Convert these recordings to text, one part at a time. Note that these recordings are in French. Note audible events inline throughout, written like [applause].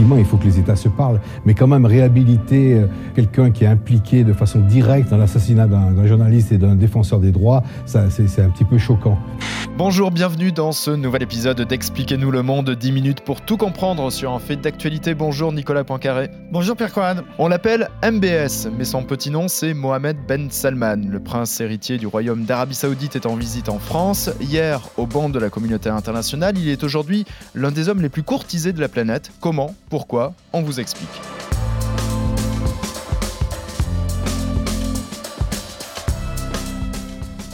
effectivement, il faut que les États se parlent, mais quand même réhabiliter euh, quelqu'un qui est impliqué de façon directe dans l'assassinat d'un journaliste et d'un défenseur des droits, c'est un petit peu choquant. Bonjour, bienvenue dans ce nouvel épisode d'Expliquez-nous le monde, 10 minutes pour tout comprendre sur un fait d'actualité. Bonjour Nicolas Poincaré. Bonjour Pierre Coad. On l'appelle MBS, mais son petit nom c'est Mohamed Ben Salman. Le prince héritier du royaume d'Arabie Saoudite est en visite en France. Hier, au banc de la communauté internationale, il est aujourd'hui l'un des hommes les plus courtisés de la planète. Comment Pourquoi? On vous explique.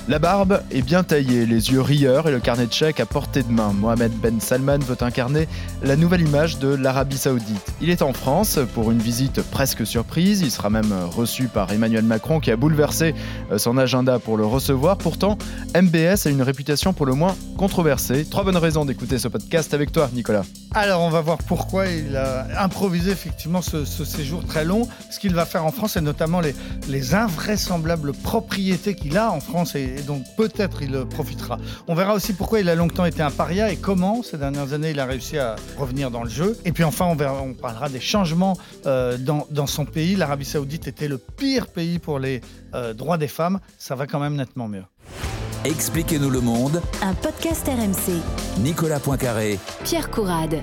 La barbe est bien taillée, les yeux rieurs et le carnet de chèques à portée de main. Mohamed Ben Salman veut incarner la nouvelle image de l'Arabie Saoudite. Il est en France pour une visite presque surprise. Il sera même reçu par Emmanuel Macron qui a bouleversé euh, son agenda pour le recevoir. Pourtant, MBS a une réputation pour le moins controversée. Trois bonnes raisons d'écouter ce podcast avec toi, Nicolas. Alors, on va voir pourquoi il a improvisé effectivement ce, séjour très long. Ce qu'il va faire en France, et notamment les, les invraisemblables propriétés qu'il a en France et et donc peut-être il profitera. On verra aussi pourquoi il a longtemps été un paria et comment ces dernières années il a réussi à revenir dans le jeu. Et puis enfin, on, verra, on parlera des changements euh, dans, dans, son pays. L'Arabie Saoudite était le pire pays pour les euh, droits des femmes. Ça va quand même nettement mieux. Expliquez-nous le monde. Un podcast RMC. Nicolas Poincaré. Pierre Courade.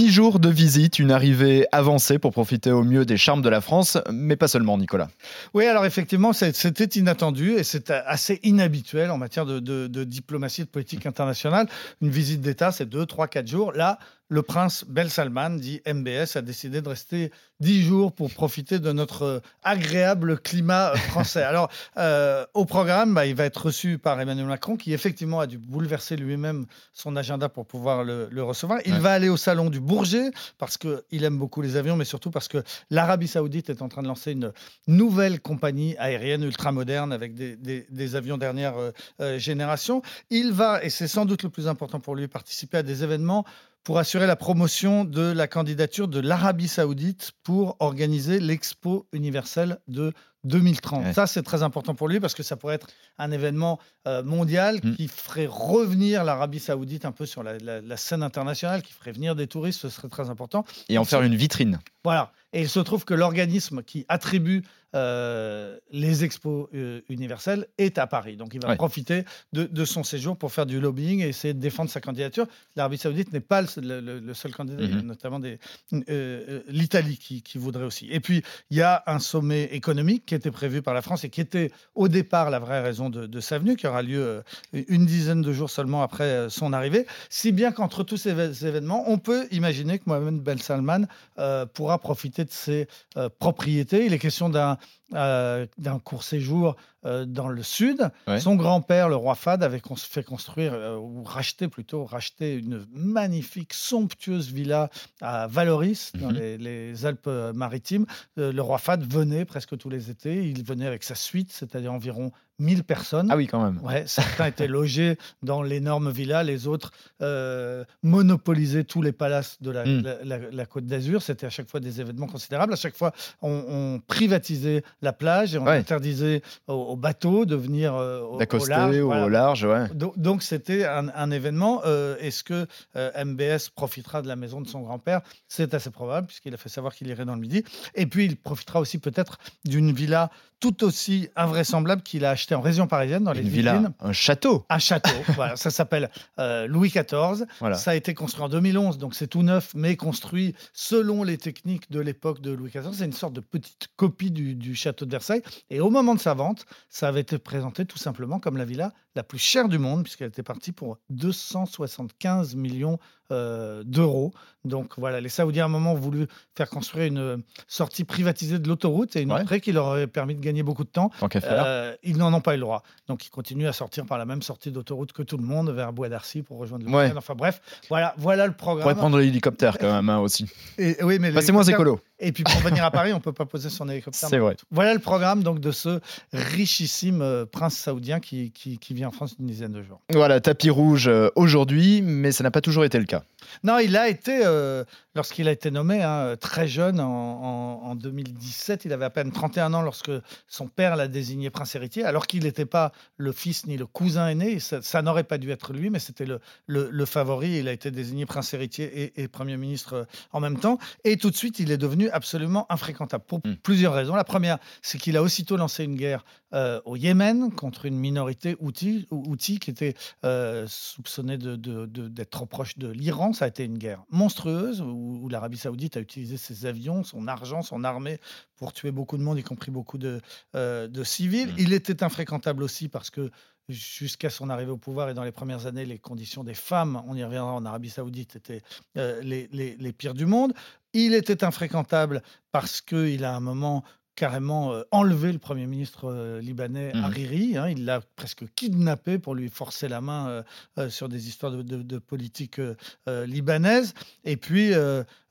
Dix jours de visite, une arrivée avancée pour profiter au mieux des charmes de la France, mais pas seulement, Nicolas. Oui, alors effectivement, c'était inattendu et c'est assez inhabituel en matière de, de, diplomatie et de politique internationale. Une visite d'État, c'est deux, trois, quatre jours. Là, le prince Bel Salman, dit MBS, a décidé de rester dix jours pour profiter de notre euh, agréable climat euh, français. Alors, euh, au programme, bah, il va être reçu par Emmanuel Macron, qui effectivement a dû bouleverser lui-même son agenda pour pouvoir le, recevoir. Il va aller au salon du Bourget, parce qu'il aime beaucoup les avions, mais surtout parce que l'Arabie saoudite est en train de lancer une nouvelle compagnie aérienne ultra-moderne avec des, avions dernière génération. Il va, et c'est sans doute le plus important pour lui, participer à des événements pour assurer la promotion de la candidature de l'Arabie saoudite pour organiser l'Expo universelle de 2030. Ça, c'est très important pour lui parce que ça pourrait être un événement euh, mondial mm. qui ferait revenir l'Arabie saoudite un peu sur la, scène internationale, qui ferait venir des touristes, ce serait très important. Et en faire une vitrine. Voilà. Et il se trouve que l'organisme qui attribue euh, les expos euh, universelles est à Paris. Donc il va profiter de, son séjour pour faire du lobbying et essayer de défendre sa candidature. L'Arabie saoudite n'est pas le, seul candidat, mhm. notamment euh, l'Italie qui, voudrait aussi. Et puis il y a un sommet économique qui était prévu par la France et qui était au départ la vraie raison de, sa venue, qui aura lieu une dizaine de jours seulement après son arrivée. Si bien qu'entre tous ces événements, on peut imaginer que Mohamed Ben Salman pourra profiter de ses propriétés. Il est question d'un euh, d'un court séjour euh, dans le sud. Son grand-père, le roi Fad, avait fait construire, euh, ou racheter plutôt, racheter une magnifique, somptueuse villa à Valoris, dans mhm. les, Alpes-Maritimes. le roi Fad venait presque tous les étés. Il venait avec sa suite, c'est-à-dire environ 1000 personnes. Ah oui, quand même. Ouais, certains étaient logés dans l'énorme villa, les autres monopolisaient tous les palaces de la, hmm. Côte d'Azur. C'était à chaque fois des événements considérables. À chaque fois, on, privatisait la plage et on interdisait aux, bateaux de venir euh, au, large. Ou au large ouais. Donc c'était un, événement. Euh, est-ce que euh, MBS profitera de la maison de son grand-père? C'est assez probable puisqu'il a fait savoir qu'il irait dans le Midi. Et puis il profitera aussi peut-être d'une villa tout aussi invraisemblable qu'il a en région parisienne dans les villas. Un château. Un château. [laughs] voilà, ça s'appelle Louis XIV. Ça a été construit en 2011, donc c'est tout neuf, mais construit selon les techniques de l'époque de Louis XIV. C'est une sorte de petite copie du, du château de Versailles. Et au moment de sa vente, ça avait été présenté tout simplement comme la villa la plus chère du monde, puisqu'elle était partie pour 275 millions euh, d'euros. Donc voilà, les Saoudiens à un moment ont voulu faire construire une sortie privatisée de l'autoroute et une entrée qui leur aurait permis de gagner beaucoup de temps. Euh, ils n'en ont pas eu le droit. Donc ils continuent à sortir par la même sortie d'autoroute que tout le monde vers Bois d'Arcy pour rejoindre le Enfin bref, voilà, voilà le programme. On pourrait prendre l'hélicoptère quand même hein, aussi. Et, oui, mais c'est moins écolo. Et puis pour venir à Paris, on ne peut pas poser son hélicoptère. C'est vrai. Voilà le programme donc de ce richissime euh, prince saoudien qui, qui, qui vient en France une dizaine de jours. Voilà, tapis rouge euh, aujourd'hui, mais ça n'a pas toujours été le cas. Non, il a été, euh, lorsqu'il a été nommé, hein, très jeune, en, en- en 2017, il avait à peine 31 ans lorsque son père l'a désigné prince héritier, alors qu'il n'était pas le fils ni le cousin aîné. Ça, ça n'aurait pas dû être lui, mais c'était le, le- le favori. Il a été désigné prince héritier et, et Premier ministre en même temps. Et tout de suite, il est devenu absolument infréquentable pour Mm. plusieurs raisons. La première, c'est qu'il a aussitôt lancé une guerre euh, au Yémen contre une minorité Houthi, Houthi qui était euh, soupçonnée de- de- de- d'être trop proche de l'Iran. Ça a été une guerre monstrueuse où, où l'Arabie Saoudite a utilisé ses avions, son argent, son armée pour tuer beaucoup de monde, y compris beaucoup de, euh, de civils. Mm. Il était infréquentable aussi parce que jusqu'à son arrivée au pouvoir et dans les premières années, les conditions des femmes, on y reviendra en Arabie Saoudite, étaient euh, les, les- les pires du monde. Il était infréquentable parce qu'il a à un moment carrément euh, enlevé le Premier ministre euh, libanais Mhm. Hariri. hein. il l'a presque kidnappé pour lui forcer la main euh, sur des histoires de, de- de politique libanaise. Et puis,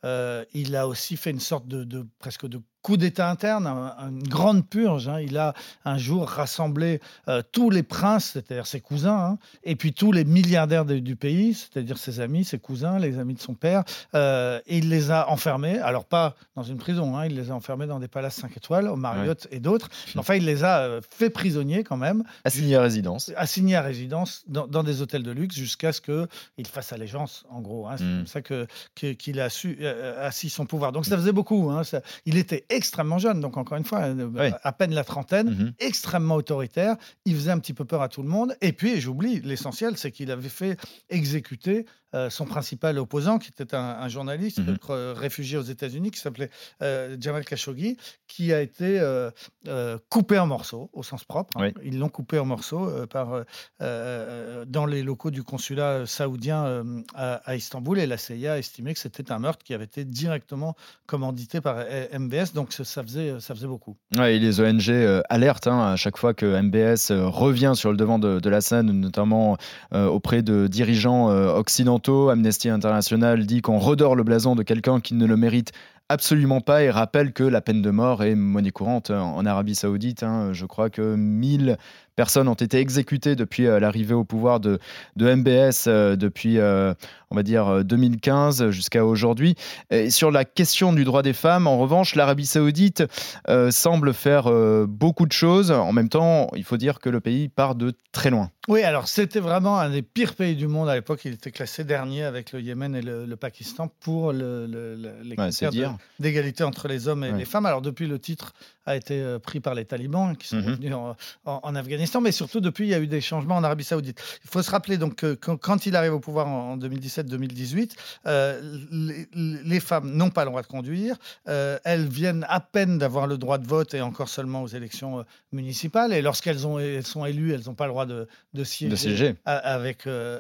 euh, euh, il a aussi fait une sorte de, de- presque de coup d'État interne, un- une grande purge. hein. Il a un jour rassemblé euh, tous les princes, c'est-à-dire ses cousins, hein, et puis tous les milliardaires de- du pays, c'est-à-dire ses amis, ses cousins, les amis de son père, euh, et il les a enfermés. Alors pas dans une prison, hein, il les a enfermés dans des palaces 5 étoiles, au Marriott et d'autres. Enfin, il les a euh, fait prisonniers quand même Assigné à résidence. assigné à résidence dans, dans des hôtels de luxe jusqu'à ce qu'il fasse allégeance, en gros. C'est Mm. comme ça que- que- qu'il a su euh, assis son pouvoir. Donc ça faisait beaucoup. hein. Ça- il était extrêmement jeune, donc encore une fois, euh, Oui. à peine la trentaine, Mhm. extrêmement autoritaire. Il faisait un petit peu peur à tout le monde. Et puis, j'oublie, l'essentiel, c'est qu'il avait fait exécuter euh, son principal opposant, qui était un, un journaliste Mhm. euh, réfugié aux États-Unis, qui s'appelait euh, Jamal Khashoggi, qui a été coupé en morceaux, au sens propre. hein. Oui. Ils l'ont coupé en morceaux par, dans les locaux du consulat saoudien à, à Istanbul. Et la CIA a estimé que c'était un meurtre qui avait été directement commandité par MBS. Donc ça- faisait, ça faisait beaucoup. Ouais, et les ONG alertent hein, à chaque fois que MBS revient sur le devant de, de la scène, notamment auprès de dirigeants euh, Amnesty International dit qu'on redore le blason de quelqu'un qui ne le mérite absolument pas et rappelle que la peine de mort est monnaie courante en en Arabie Saoudite. hein. Je crois que 1000 personnes ont été exécutées depuis euh, l'arrivée au pouvoir de, de MBS euh, depuis, euh, on va dire, euh, 2015 jusqu'à aujourd'hui. Sur la question du droit des femmes, en revanche, l'Arabie Saoudite semble faire beaucoup de choses. En même temps, il faut dire que le pays part de très loin. Oui, alors c'était vraiment un des pires pays du monde à l'époque. Il était classé dernier avec le Yémen et le, le Pakistan pour le- le- le- les critères d'égalité entre les hommes et Ouais. les femmes. Alors depuis, le titre a été pris par les talibans qui sont revenus en, en- en Afghanistan, mais surtout depuis, il y a eu des changements en Arabie Saoudite. Il faut se rappeler donc que quand, quand il arrive au pouvoir en, en 2017-2018, euh, les, les femmes n'ont pas le droit de conduire. Euh, elles viennent à peine d'avoir le droit de vote et encore seulement aux élections euh, municipales. Et lorsqu'elles ont- elles sont élues, elles n'ont pas le droit de, de siéger De euh,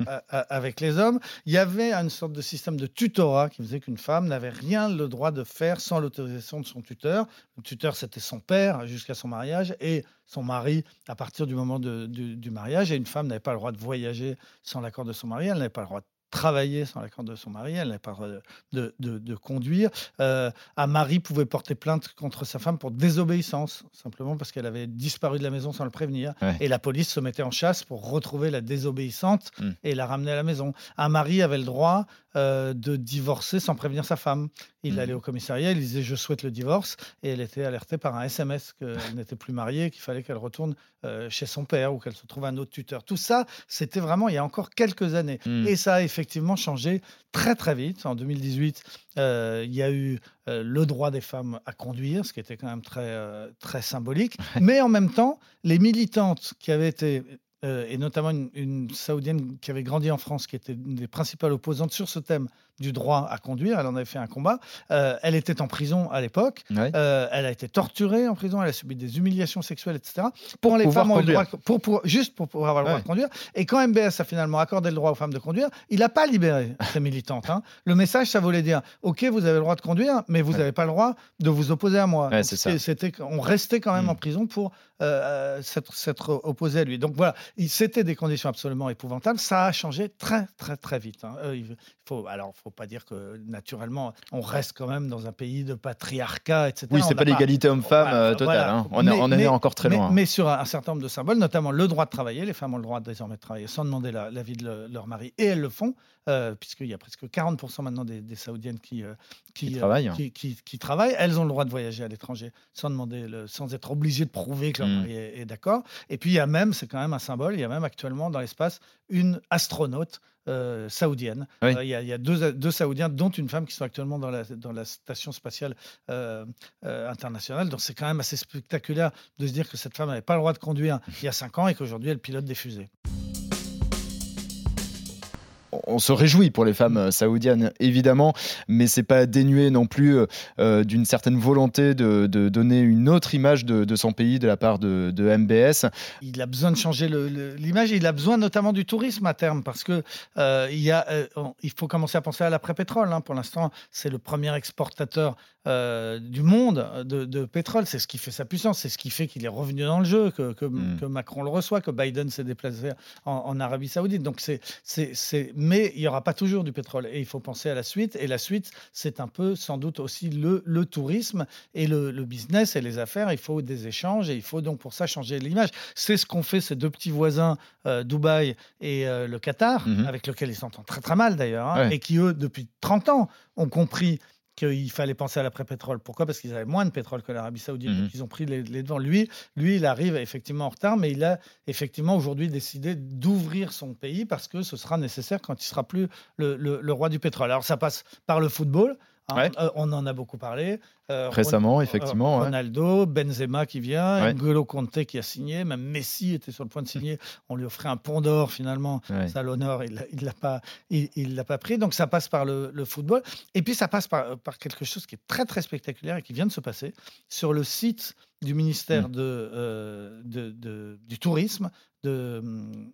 avec les hommes. Il y avait une sorte de système de tutorat qui faisait qu'une femme n'avait rien le droit de faire sans l'autorisation de son tuteur. Le tuteur, c'était son père jusqu'à son mariage et son mari à partir du moment de- du, du mariage. Et une femme n'avait pas le droit de voyager sans l'accord de son mari, elle n'avait pas le droit de travailler sans l'accord de son mari, elle n'avait pas le droit de, de- de- de conduire. Euh, un mari pouvait porter plainte contre sa femme pour désobéissance, simplement parce qu'elle avait disparu de la maison sans le prévenir. Ouais. Et la police se mettait en chasse pour retrouver la désobéissante Mm. et la ramener à la maison. Un mari avait le droit euh, de divorcer sans prévenir sa femme. Il Mm. allait au commissariat, il disait je souhaite le divorce, et elle était alertée par un SMS qu'elle n'était plus mariée, qu'il fallait qu'elle retourne euh, chez son père ou qu'elle se trouve un autre tuteur. Tout ça, c'était vraiment il y a encore quelques années. Mm. Et ça a effectivement changé très très vite. En 2018, euh, il y a eu le droit des femmes à conduire, ce qui était quand même très, très symbolique. Mais en même temps, les militantes qui avaient été, euh, et notamment une, une saoudienne qui avait grandi en France, qui était une des principales opposantes sur ce thème du droit à conduire, elle en avait fait un combat, euh, elle était en prison à l'époque. Ouais. Euh, elle a été torturée en prison, elle a subi des humiliations sexuelles, etc. Pour, les femmes le droit, pour, pour- juste pour pouvoir avoir le droit de conduire. Et quand MBS a finalement accordé le droit aux femmes de conduire, il n'a pas libéré ces militantes. hein. Le message, ça voulait dire OK, vous avez le droit de conduire, mais vous Ouais. n'avez pas le droit de vous opposer à moi. C'était, on restait quand même Mm. en prison pour euh, s'être, opposé à lui. Donc voilà, il- c'était des conditions absolument épouvantables. Ça a changé très, très, très vite. hein. Il faut, alors, faut pas dire que naturellement, on reste quand même dans un pays de patriarcat, etc. Oui, c'est pas l'égalité homme-femme euh, totale. voilà. hein. On, est- Mais- on en est encore très loin. mais sur un, certain nombre de symboles, notamment le droit de travailler. Les femmes ont le droit désormais de travailler sans demander la- l'avis de le- leur mari, et elles le font, euh, puisqu'il y a presque 40% maintenant des, des Saoudiennes qui, euh, Qui travaillent. qui, qui- qui travaillent. Elles ont le droit de voyager à l'étranger sans demander, le- sans être obligées de prouver que leur Mm. mari est, est d'accord. Et puis il y a même, c'est quand même un symbole, il y a même actuellement dans l'espace une astronaute. Euh, saoudienne. Oui. Euh, Il y a, il y a deux, deux Saoudiens, dont une femme qui sont actuellement dans la, dans la station spatiale euh, euh, internationale. Donc c'est quand même assez spectaculaire de se dire que cette femme n'avait pas le droit de conduire il y a cinq ans et qu'aujourd'hui elle pilote des fusées. On se réjouit pour les femmes euh, saoudiennes, évidemment, mais c'est pas dénué non plus euh, euh, d'une certaine volonté de, de donner une autre image de, de son pays de la part de, de MBS. Il a besoin de changer l'image. Il a besoin notamment du tourisme à terme parce que euh, il, y a, euh, il faut commencer à penser à l'après-pétrole. hein. Pour l'instant, c'est le premier exportateur du monde de, pétrole. C'est ce qui fait sa puissance. C'est ce qui fait qu'il est revenu dans le jeu, que, que- Mm. que Macron le reçoit, que Biden s'est déplacé en, en Arabie Saoudite. Donc c'est, c'est- mais il n'y aura pas toujours du pétrole. Et il faut penser à la suite. Et la suite, c'est un peu sans doute aussi le, le tourisme et le, le business et les affaires. Il faut des échanges et il faut donc pour ça changer l'image. C'est ce qu'ont fait ces deux petits voisins, euh, Dubaï et euh, le Qatar, Mhm. avec lesquels ils s'entendent très très mal d'ailleurs, hein, Ouais. et qui eux, depuis 30 ans, ont compris qu'il fallait penser à l'après-pétrole. Pourquoi? Parce qu'ils avaient moins de pétrole que l'Arabie Saoudite. Mhm. Donc ils ont pris les, les devants. Lui, lui, il arrive effectivement en retard, mais il a effectivement aujourd'hui décidé d'ouvrir son pays parce que ce sera nécessaire quand il sera plus le, le- le roi du pétrole. Alors ça passe par le football. Hein. Ouais. Euh, on en a beaucoup parlé. Euh, Récemment, Ron- effectivement, euh, ouais. Ronaldo, Benzema qui vient, Ouais. N'Golo Conte qui a signé, même Messi était sur le point de signer. On lui offrait un pont d'or finalement. Ça l'honneur, il ne l'a pas, il, il l'a pas pris. Donc ça passe par le, le football. Et puis ça passe par, par quelque chose qui est très très spectaculaire et qui vient de se passer sur le site du ministère Mm. de, euh, de- de- du tourisme de,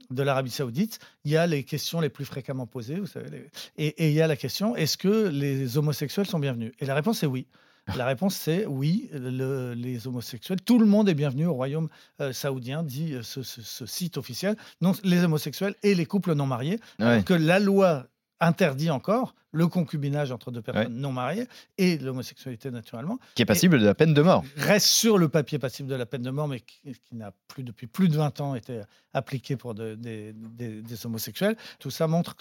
de l'Arabie Saoudite. Il y a les questions les plus fréquemment posées, vous savez. les- Et, et il y a la question est-ce que les homosexuels sont bienvenus? Et la réponse est oui. La réponse, c'est oui, le- les homosexuels, tout le monde est bienvenu au royaume euh, saoudien, dit euh, ce, ce- ce site officiel, non, les homosexuels et les couples non mariés, Ouais. alors que la loi interdit encore le concubinage entre deux personnes Ouais. non mariées et l'homosexualité naturellement, Qui est passible de la peine de mort. reste sur le papier passible de la peine de mort, mais qui, qui n'a plus depuis plus de 20 ans été appliqué pour de- des, des- des homosexuels. Tout ça montre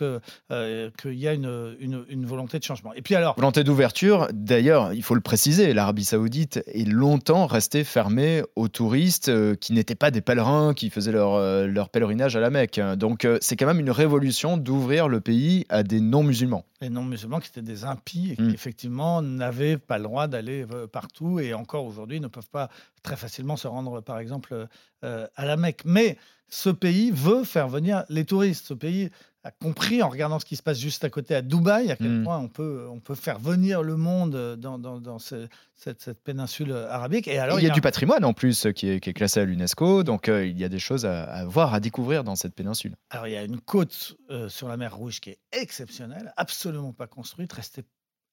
euh, qu'il y a une, une- une volonté de changement. Et puis alors, Volonté d'ouverture, d'ailleurs, il faut le préciser, l'Arabie Saoudite est longtemps restée fermée aux touristes euh, qui n'étaient pas des pèlerins, qui faisaient leur, euh, leur pèlerinage à la Mecque. Donc c'est quand même une révolution d'ouvrir le pays à des non-musulmans. Les non-musulmans qui étaient des impies et qui Mm. effectivement n'avaient pas le droit d'aller euh, partout et encore aujourd'hui ne peuvent pas très facilement se rendre par exemple euh, à la Mecque. Mais ce pays veut faire venir les touristes. Ce pays a compris en regardant ce qui se passe juste à côté à Dubaï à quel Mm. point on peut, on peut faire venir le monde dans, dans- dans ce- cette, cette péninsule arabique. Et alors il y a du patrimoine en plus qui est, qui est classé à l'UNESCO, donc euh, il y a des choses à, à voir, à découvrir dans cette péninsule. Alors, il y a une côte euh, sur la mer Rouge qui est exceptionnelle, absolument pas construite, restée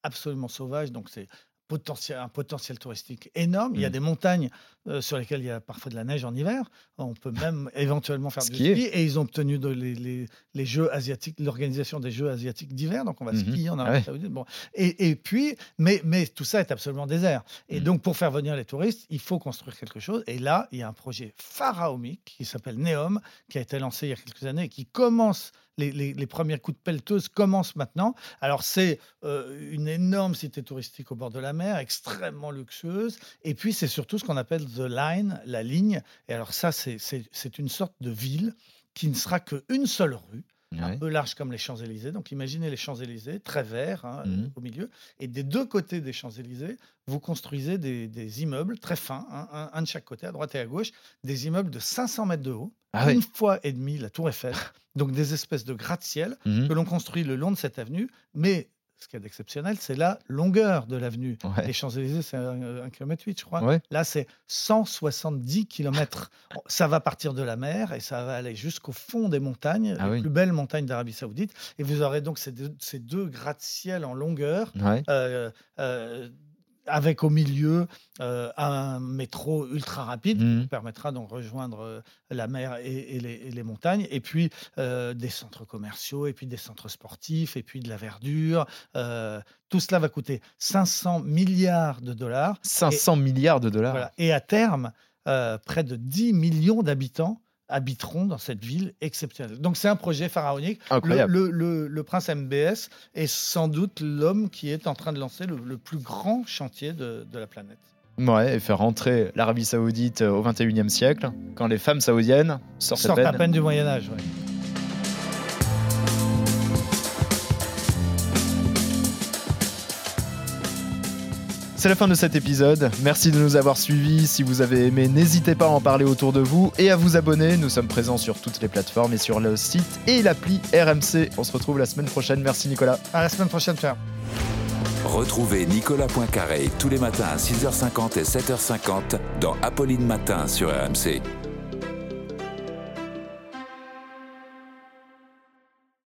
absolument sauvage. Donc, c'est potentiel, un potentiel touristique énorme. Il y a Mm. des montagnes euh, sur lesquelles il y a parfois de la neige en hiver. On peut même [laughs] éventuellement faire Skier. du ski. Et ils ont obtenu de- les, les- les Jeux asiatiques, l'organisation des Jeux asiatiques d'hiver. Donc, on va Mhm. skier en Ah Arabie. Saoudite. Bon. Et, et puis, mais, mais tout ça est absolument désert. Et Mm. donc, pour faire venir les touristes, il faut construire quelque chose. Et là, il y a un projet pharaonique qui s'appelle Neom, qui a été lancé il y a quelques années et qui commence. Les, premiers coups de pelleteuse commencent maintenant. Alors, c'est euh, une énorme cité touristique au bord de la mer, extrêmement luxueuse. Et puis, c'est surtout ce qu'on appelle The Line, la ligne. Et alors, ça, c'est une sorte de ville qui ne sera qu'une seule rue un peu large comme les Champs-Élysées. Donc imaginez les Champs-Élysées, très verts hein, Mhm. euh, au milieu. Et des deux côtés des Champs-Élysées, vous construisez des, des immeubles très fins, hein, un, un de chaque côté, à droite et à gauche, des immeubles de 500 mètres de haut, Ah une fois et demie la tour Eiffel. donc des espèces de gratte-ciel Mhm. que l'on construit le long de cette avenue. Mais ce qu'il y a d'exceptionnel, c'est la longueur de l'avenue. Ouais. Les Champs-Élysées, c'est un, un kilomètre huit, je crois. Ouais. Là, c'est 170 km. [laughs] Ça va partir de la mer et ça va aller jusqu'au fond des montagnes, Ah les oui. plus belles montagnes d'Arabie Saoudite. Et vous aurez donc ces deux, gratte-ciel en longueur. Ouais. euh, euh, avec au milieu euh, un métro ultra rapide Mhm. qui permettra d'en rejoindre euh, la mer et, et les, et les montagnes, et puis euh, des centres commerciaux, et puis des centres sportifs, et puis de la verdure. Euh, tout cela va coûter 500 milliards de dollars. 500 milliards de dollars. Voilà. Et à terme, près de 10 millions d'habitants habiteront dans cette ville exceptionnelle. Donc c'est un projet pharaonique. Le, Incroyable. le- le- le prince MBS est sans doute l'homme qui est en train de lancer le, plus grand chantier de, de la planète. Ouais, et faire rentrer l'Arabie Saoudite au 21e siècle, quand les femmes saoudiennes sortent, Sortent à à peine. peine du Moyen Âge. ouais. C'est la fin de cet épisode. Merci de nous avoir suivis. Si vous avez aimé, n'hésitez pas à en parler autour de vous et à vous abonner. Nous sommes présents sur toutes les plateformes et sur le site et l'appli RMC. On se retrouve la semaine prochaine. Merci Nicolas. À la semaine prochaine, Pierre. Retrouvez Nicolas Poincaré tous les matins à 6h50 et 7h50 dans Apolline Matin sur RMC.